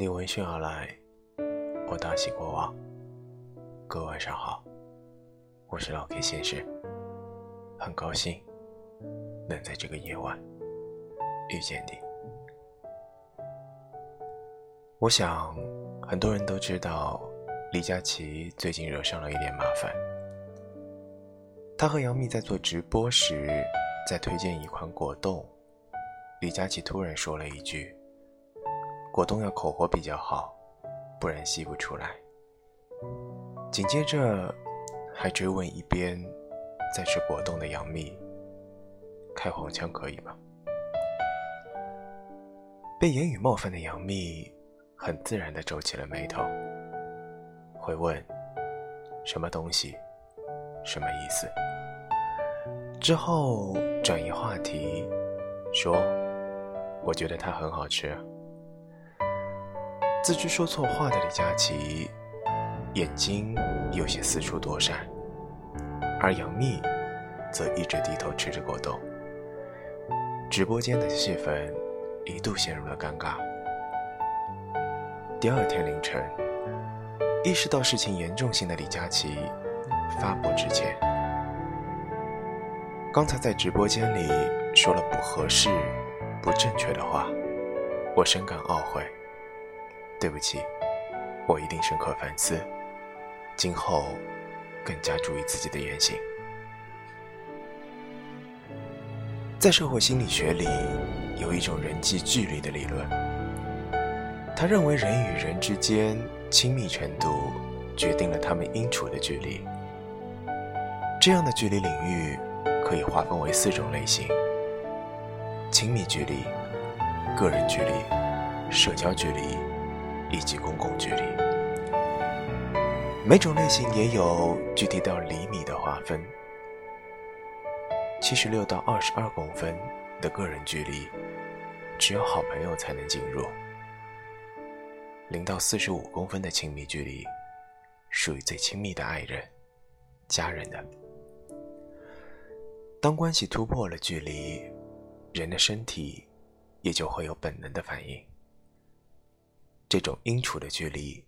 你闻讯而来，我大喜过望。各位晚上好，我是老 K 先生，很高兴能在这个夜晚遇见你。我想很多人都知道，李佳琦最近惹上了一点麻烦。他和杨幂在做直播时，在推荐一款果冻，李佳琦突然说了一句。果冻要口活比较好，不然吸不出来。紧接着，还追问一边在吃果冻的杨幂：“开黄腔可以吗？”被言语冒犯的杨幂很自然地皱起了眉头，会问：“什么东西？什么意思？”之后转移话题，说：“我觉得它很好吃。”自知说错话的李佳琦，眼睛有些四处躲闪，而杨幂则一直低头吃着果冻。直播间的气氛一度陷入了尴尬。第二天凌晨，意识到事情严重性的李佳琦发博致歉：“刚才在直播间里说了不合适、不正确的话，我深感懊悔。”对不起，我一定深刻反思，今后更加注意自己的言行。在社会心理学里，有一种人际距离的理论，他认为人与人之间亲密程度决定了他们应处的距离。这样的距离领域可以划分为四种类型：亲密距离、个人距离、社交距离。以及公共距离，每种类型也有具体到厘米的划分。七十六到二十二公分的个人距离，只有好朋友才能进入；零到四十五公分的亲密距离，属于最亲密的爱人、家人的。当关系突破了距离，人的身体也就会有本能的反应。这种应处的距离，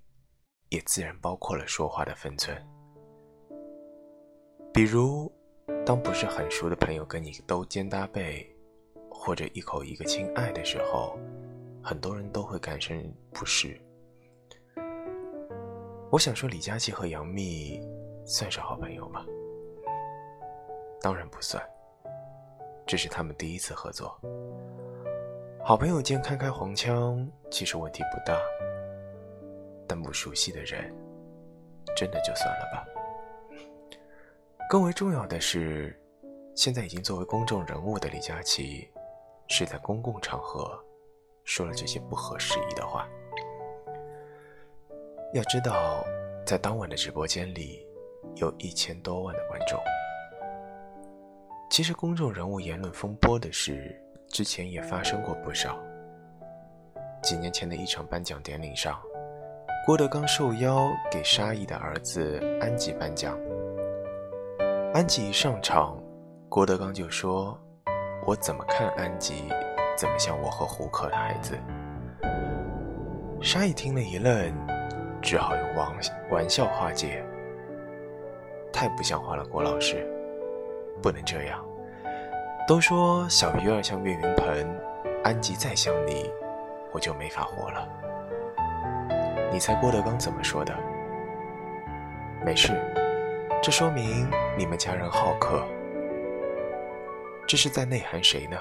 也自然包括了说话的分寸。比如，当不是很熟的朋友跟你勾肩搭背，或者一口一个亲爱的时候，很多人都会感生不适。我想说，李佳琦和杨幂算是好朋友吗？当然不算，这是他们第一次合作。好朋友间开开黄腔，其实问题不大。但不熟悉的人，真的就算了吧。更为重要的是，现在已经作为公众人物的李佳琦，是在公共场合说了这些不合时宜的话。要知道，在当晚的直播间里，有一千多万的观众。其实，公众人物言论风波的事。之前也发生过不少。几年前的一场颁奖典礼上，郭德纲受邀给沙溢的儿子安吉颁奖。安吉一上场，郭德纲就说：“我怎么看安吉，怎么像我和胡可的孩子。”沙溢听了一愣，只好用玩玩笑化解：“太不像话了，郭老师，不能这样。”都说小鱼儿像岳云鹏，安吉再像你，我就没法活了。你猜郭德纲怎么说的？没事，这说明你们家人好客。这是在内涵谁呢？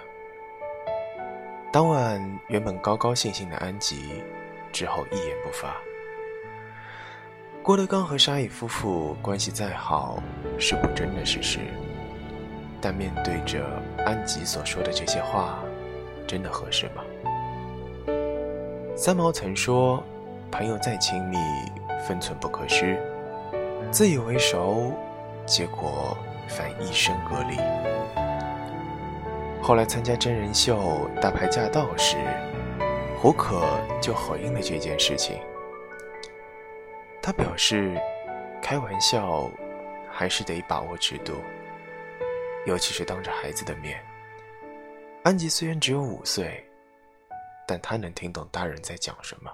当晚原本高高兴兴的安吉，之后一言不发。郭德纲和沙溢夫妇关系再好，是不争的事实。但面对着安吉所说的这些话，真的合适吗？三毛曾说：“朋友再亲密，分寸不可失。自以为熟，结果反一生隔离。”后来参加真人秀《大牌驾到》时，胡可就回应了这件事情。他表示：“开玩笑，还是得把握尺度。”尤其是当着孩子的面，安吉虽然只有五岁，但他能听懂大人在讲什么。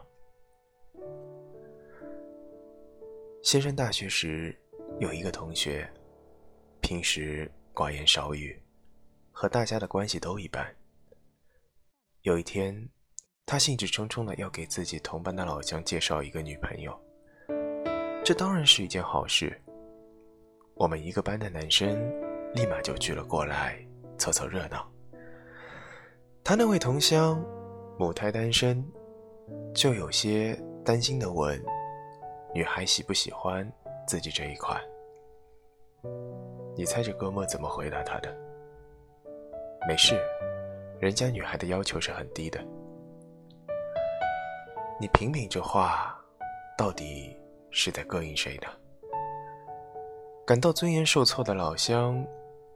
先生大学时有一个同学，平时寡言少语，和大家的关系都一般。有一天，他兴致冲冲的要给自己同班的老乡介绍一个女朋友，这当然是一件好事。我们一个班的男生立马就聚了过来，凑凑热闹。他那位同乡母胎单身，就有些担心的问。女孩喜不喜欢自己这一款？你猜这哥们怎么回答他的？没事，人家女孩的要求是很低的。你品品这话，到底是在膈应谁呢？感到尊严受挫的老乡，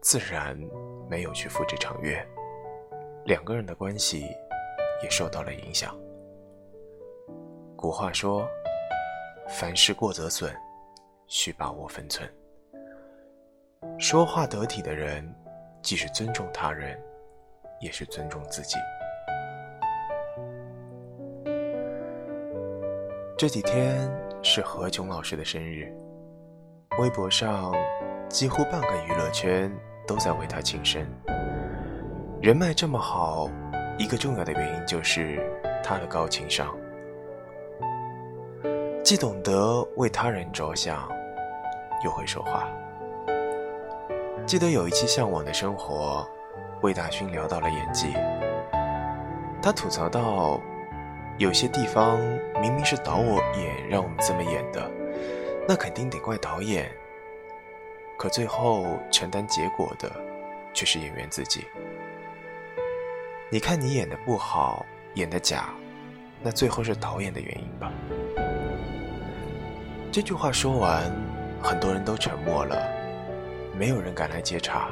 自然没有去赴这场约，两个人的关系也受到了影响。古话说。凡事过则损，需把握分寸。说话得体的人，既是尊重他人，也是尊重自己。这几天是何炅老师的生日，微博上几乎半个娱乐圈都在为他庆生。人脉这么好，一个重要的原因就是他的高情商。既懂得为他人着想，又会说话。记得有一期《向往的生活》，魏大勋聊到了演技，他吐槽到，有些地方明明是导我演让我们这么演的，那肯定得怪导演。可最后承担结果的，却是演员自己。你看你演的不好，演的假，那最后是导演的原因吧。这句话说完，很多人都沉默了，没有人敢来接茬。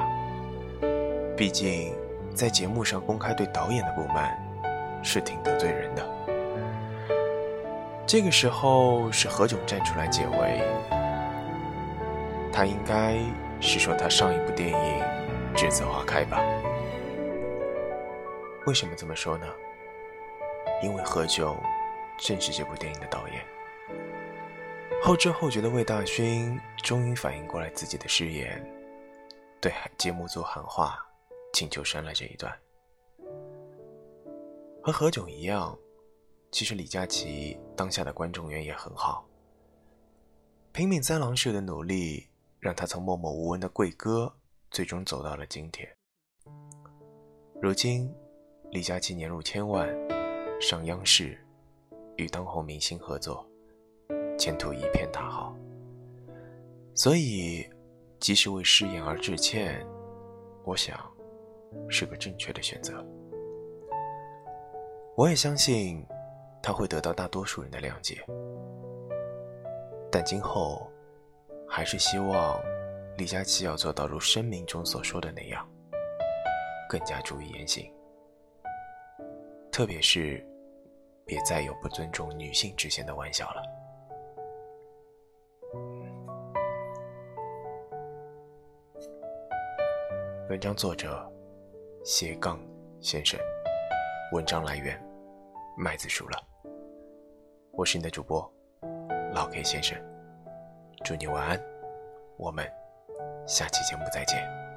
毕竟，在节目上公开对导演的不满，是挺得罪人的。这个时候是何炅站出来解围，他应该是说他上一部电影《栀子花开》吧？为什么这么说呢？因为何炅正是这部电影的导演。后知后觉的魏大勋终于反应过来自己的失言，对节目组喊话，请求删了这一段。和何炅一样，其实李佳琦当下的观众缘也很好。拼命三郎式的努力，让他从默默无闻的贵哥，最终走到了今天。如今，李佳琦年入千万，上央视，与当红明星合作。前途一片大好，所以，即使为誓言而致歉，我想，是个正确的选择。我也相信，他会得到大多数人的谅解。但今后，还是希望李佳琦要做到如声明中所说的那样，更加注意言行，特别是，别再有不尊重女性之间的玩笑了。文章作者：斜杠先生。文章来源：麦子熟了。我是你的主播老 K 先生。祝你晚安，我们下期节目再见。